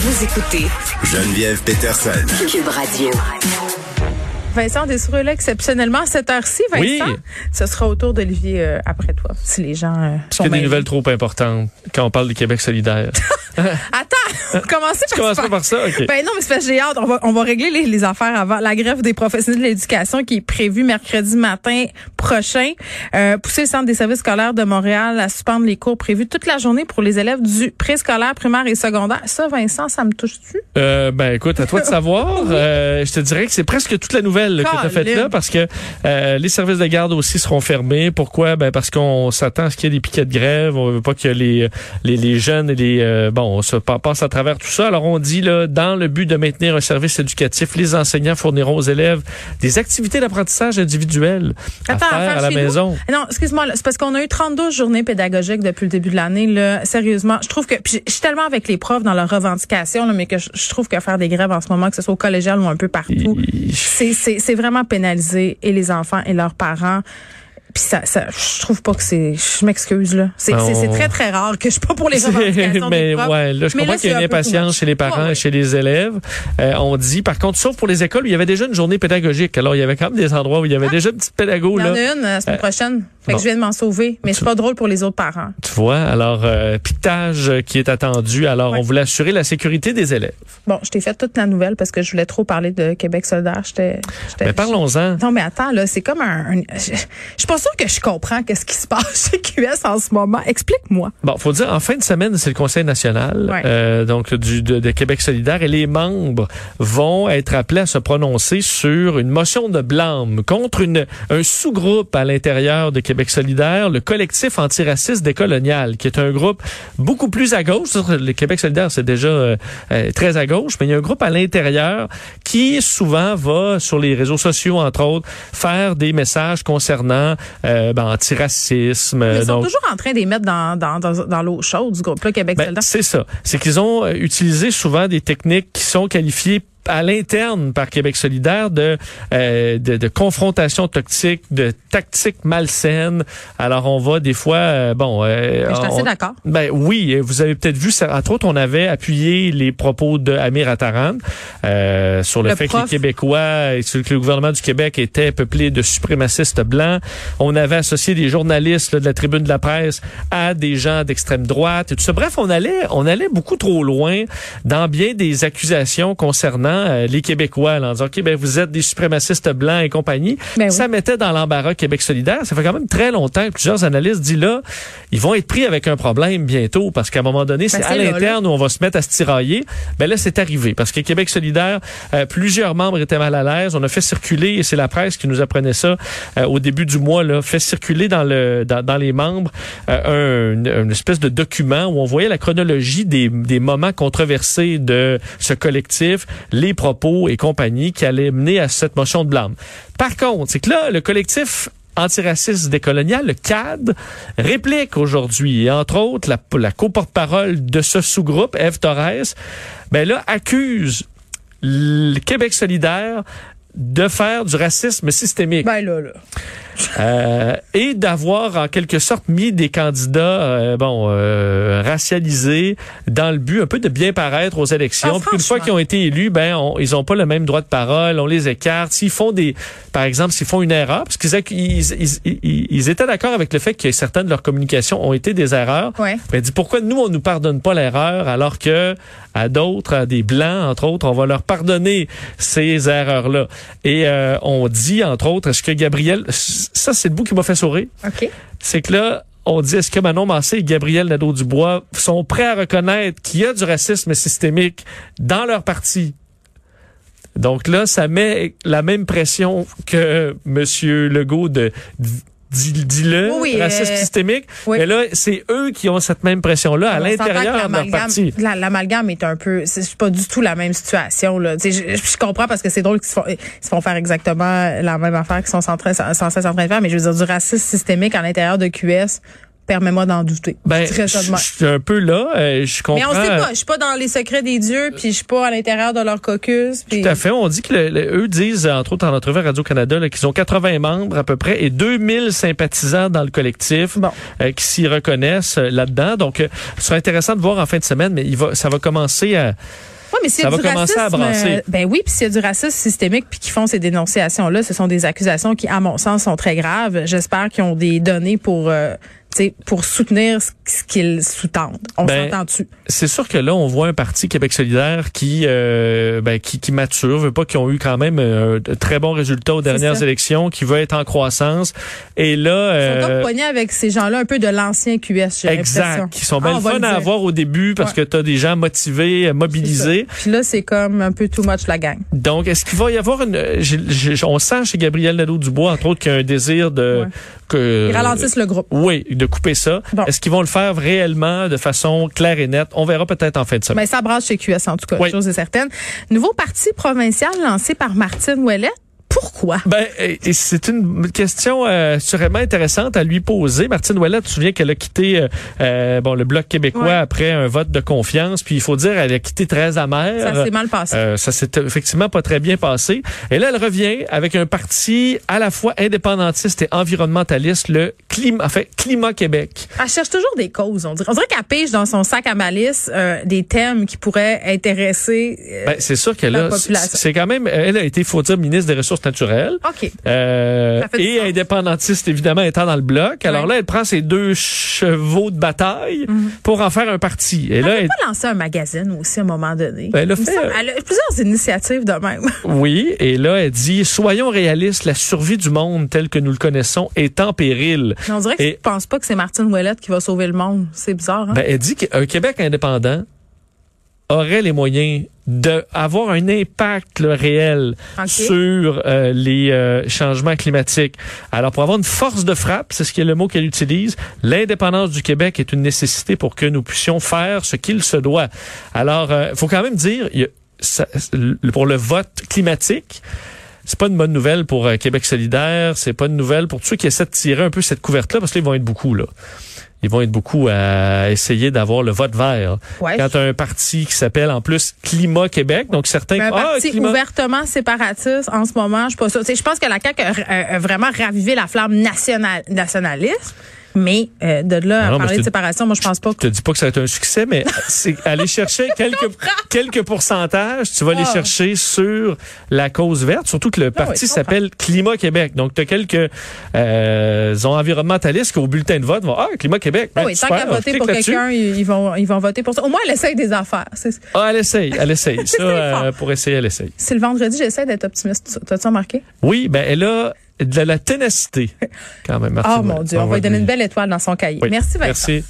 Vous écoutez Geneviève Peterson. Cube Radio. Vincent Dessoureux là exceptionnellement à cette heure-ci, Vincent. Oui. Ce sera au tour d'Olivier euh, après toi, si les gens euh, Est-ce sont qu'il y a des nouvelles trop importantes quand on parle du Québec solidaire? Attends, Tu par ça. par ça? Ben non, mais c'est parce que j'ai hâte. On va, on va régler les, les affaires avant. La grève des professionnels de l'éducation qui est prévue mercredi matin prochain. Euh, pousser le Centre des services scolaires de Montréal à suspendre les cours prévus toute la journée pour les élèves du préscolaire, primaire et secondaire. Ça, Vincent, ça me touche-tu? Euh, ben écoute, à toi de savoir. Euh, je te dirais que c'est presque toute la nouvelle là, que tu as faite là parce que euh, les services de garde aussi seront fermés. Pourquoi? Ben parce qu'on s'attend à ce qu'il y ait des piquets de grève. On veut pas que les, les, les jeunes et les euh, bon on se pa- passe à travers tout ça. Alors on dit là, dans le but de maintenir un service éducatif, les enseignants fourniront aux élèves des activités d'apprentissage individuelles à faire à la nous? maison. Non, excuse-moi, c'est parce qu'on a eu 32 journées pédagogiques depuis le début de l'année. Là, sérieusement, je trouve que puis je suis tellement avec les profs dans leurs revendications, là, mais que je, je trouve que faire des grèves en ce moment, que ce soit au collégial ou un peu partout, c'est vraiment pénaliser et les enfants et leurs parents. Puis ça, ça, je trouve pas que c'est. Je m'excuse là. C'est on- très très rare que je suis pas pour les revendications mais des profs. ouais, là, je Mais comprends qu'il y a une impatience chez les parents Ouais, ouais. et chez les élèves. Euh, on dit, par contre, sauf pour les écoles où il y avait déjà une journée pédagogique. Alors, il y avait quand même des endroits où il y avait déjà une petite pédago, Il y en là. a une la semaine Euh, prochaine. Fait bon. que je viens de m'en sauver. Mais c'est pas drôle pour les autres parents. Tu vois, alors, euh, piquetage euh, qui est attendu. Alors, on voulait assurer la sécurité des élèves. Bon, je t'ai fait toute la nouvelle parce que je voulais trop parler de Québec solidaire. J'étais. j'étais- Mais parlons-en. Non, mais attends, là, c'est comme un. un- je, je suis pas sûre que je comprends qu'est-ce qui se passe chez QS en ce moment. Explique-moi. Bon, faut dire, en fin de semaine, c'est le Conseil national, Ouais. euh, donc du de, de Québec solidaire, et les membres vont être appelés à se prononcer sur une motion de blâme contre une, un sous-groupe à l'intérieur de Québec solidaire, le collectif antiraciste décolonial, qui est un groupe beaucoup plus à gauche. Le Québec solidaire, c'est déjà euh, euh, très à gauche, mais il y a un groupe à l'intérieur qui souvent va sur les réseaux sociaux, entre autres, faire des messages concernant euh, ben, antiracisme. Ils sont donc, toujours en train de les mettre dans, dans, dans, dans l'eau chaude du groupe-là, Québec ben, c'est ça. C'est qu'ils ont euh, utilisé souvent des techniques qui sont qualifiées à l'interne par Québec solidaire de, euh, de, de confrontation toxique, de tactique malsaine. Alors on va des fois, euh, bon, euh, je suis assez d'accord. ben oui, euh, vous avez peut-être vu, ça, entre autres, on avait appuyé les propos de Amir Attaran euh, sur le, Le fait prof. que les Québécois et que le gouvernement du Québec était peuplé de suprémacistes blancs. On avait associé des journalistes là, de la tribune de la presse à des gens d'extrême droite et tout ça. Bref, on allait, on allait beaucoup trop loin dans bien des accusations concernant euh, les Québécois, là, en disant ok, ben vous êtes des suprémacistes blancs et compagnie. Ben oui. Ça mettait dans l'embarras Québec solidaire. Ça fait quand même très longtemps que plusieurs analystes disent là, ils vont être pris avec un problème bientôt parce qu'à un moment donné, c'est Ben, à c'est là, l'interne où on va se mettre à se tirailler. Ben là, c'est arrivé parce que Québec solidaire, euh, plusieurs membres étaient mal à l'aise. On a fait circuler, et c'est la presse qui nous apprenait ça euh, au début du mois, là, fait circuler dans le dans, dans les membres un, une espèce de document où on voyait la chronologie des, des moments controversés de ce collectif, les propos et compagnie qui allaient mener à cette motion de blâme. Par contre, c'est que là, le collectif antiraciste décolonial, le CAD, réplique aujourd'hui, et entre autres, la, la co-porte-parole de ce sous-groupe, Eve Torres, ben là, accuse le Québec solidaire de faire du racisme systémique Ben là, là. Euh, et d'avoir en quelque sorte mis des candidats euh, bon euh, racialisés dans le but un peu de bien paraître aux élections. Ah, Puis une fois qu'ils ont été élus, ben on- ils ont pas le même droit de parole, on les écarte. S'ils font des, par exemple, s'ils font une erreur, parce qu'ils ils, ils, étaient d'accord avec le fait que certaines de leurs communications ont été des erreurs. Ouais. Ben, dit pourquoi nous on nous pardonne pas l'erreur alors que à d'autres, à des blancs entre autres, on va leur pardonner ces erreurs-là? Et euh, on dit entre autres, est-ce que Gabriel, ça c'est le bout qui m'a fait sourire, OK. c'est que là on dit est-ce que Manon Massé et Gabriel Nadeau-Dubois sont prêts à reconnaître qu'il y a du racisme systémique dans leur parti? Donc là, ça met la même pression que Monsieur Legault de dis-le, Oui, oui, racisme euh, systémique. oui. Mais là, c'est eux qui ont cette même pression-là à l'intérieur de leur l'amalgame- parti. la- L'amalgame est un peu, c'est pas du tout la même situation là. Je, je comprends parce que c'est drôle qu'ils se, font, ils se font faire exactement la même affaire qu'ils sont sans, sans cesse en train de faire, mais je veux dire du racisme systémique à l'intérieur de QS. Permets-moi d'en douter. Ben, Je suis un peu là. euh, je comprends. Mais on sait pas. Je suis pas dans les secrets des dieux, puis je suis pas à l'intérieur de leur caucus. puis- Tout à fait. On dit que le- le- eux disent, entre autres en entrevue à Radio-Canada, là, qu'ils ont 80 membres à peu près et 2000 sympathisants dans le collectif Bon. euh, qui s'y reconnaissent euh, là-dedans. Donc, euh, ce sera intéressant de voir en fin de semaine, mais il va, ça va commencer à... Ouais, mais s'il y Ça a va du à racisme, brasser. ben oui, puis s'il y a du racisme systémique puis qu'ils font ces dénonciations-là, ce sont des accusations qui, à mon sens, sont très graves. J'espère qu'ils ont des données pour, euh, pour soutenir ce qu'ils sous-tendent. On Ben, s'entend dessus. C'est sûr que là, on voit un parti Québec solidaire qui, euh, ben, qui, qui mature, veut pas qu'ils ont eu quand même euh, de très bons résultats aux dernières élections, qui veut être en croissance. Et là, Ils sont euh, comme pognés avec ces gens-là un peu de l'ancien QS, j'ai exact, qui sont Ah, bien va fun à avoir au début parce Ouais. que tu as des gens motivés, euh, mobilisés. Puis là, c'est comme un peu too much la gang. Donc, est-ce qu'il va y avoir une... j'ai- j'ai- on sent chez Gabriel Nadeau-Dubois, entre autres, qu'il y a un désir de... Ouais. Que, Ils ralentissent le groupe. Oui, de couper ça. Bon. Est-ce qu'ils vont le faire réellement de façon claire et nette? On verra peut-être en fin de semaine. Mais ça brasse chez QS, en tout cas, Oui. chose est certaine. Nouveau parti provincial lancé par Martine Ouellet. Pourquoi? Ben, c'est une question euh, sûrement intéressante à lui poser. Martine Ouellet, tu te souviens qu'elle a quitté euh, euh, bon le Bloc québécois Ouais. après un vote de confiance. Puis il faut dire, elle a quitté très amère. Ça s'est mal passé. Euh, ça s'est effectivement pas très bien passé. Et là, elle revient avec un parti à la fois indépendantiste et environnementaliste, le climat, en fait, Climat Québec. Elle cherche toujours des causes, on dirait. On dirait qu'elle pêche dans son sac à malice euh, des thèmes qui pourraient intéresser. euh, Ben, c'est sûr que La là, population. c'est quand même, elle a été, faut dire, ministre des Ressources naturelles. OK. Euh, et indépendantiste, évidemment, étant dans le bloc. Alors Ouais. là, elle prend ses deux chevaux de bataille Mhm. pour en faire un parti. Et Elle là, a elle- pas lancé un magazine aussi à un moment donné. Ben, elle a fait, semble- elle a plusieurs initiatives de même. oui, et là, elle dit, soyons réalistes, la survie du monde tel que nous le connaissons est en péril. Mais on dirait que Et- je pense pas que c'est Martine Ouellette qui va sauver le monde. C'est bizarre, hein? Ben, elle dit qu'un Québec indépendant aurait les moyens d'avoir un impact là, réel sur euh, les euh, changements climatiques. Alors, pour avoir une force de frappe, c'est ce qui est le mot qu'elle utilise, l'indépendance du Québec est une nécessité pour que nous puissions faire ce qu'il se doit. Alors, il faut quand même dire, y a- ça- pour le vote climatique, c'est pas une bonne nouvelle pour euh, Québec solidaire, c'est pas une nouvelle pour tous ceux qui essaient de tirer un peu cette couverte-là, parce qu'ils vont être beaucoup, là. Ils vont être beaucoup à essayer d'avoir le vote vert. Ouais. Quand un parti qui s'appelle en plus Climat Québec, donc certains... Un Ah, parti climat- ouvertement séparatiste en ce moment, je pense que la CAQ a, a- a vraiment ravivé la flamme national, nationaliste, mais euh, de là Ah à non, mais parler je de séparation, moi je pense pas Je que te dis pas que ça va être un succès, mais c'est aller chercher quelques, quelques pourcentages, tu vas les Ah. chercher sur la cause verte, surtout que le parti oui, je comprends. s'appelle Climat Québec. Donc, tu as quelques euh, environnementalistes qui, au bulletin de vote, vont Ah, Climat Québec. Ah ben, oui, tant qu'à je voter pour quelqu'un, ils vont, ils vont voter pour ça. Au moins, elle essaye des affaires. Ah, elle essaye, elle essaye. Ça, euh, pour essayer, elle essaye. c'est le vendredi, j'essaie d'être optimiste. T'as-tu remarqué? Oui, ben elle a de la ténacité, quand même. Martine. Oh mon Dieu, on va lui donner une belle étoile dans son cahier. Oui, Merci Vincent. Merci.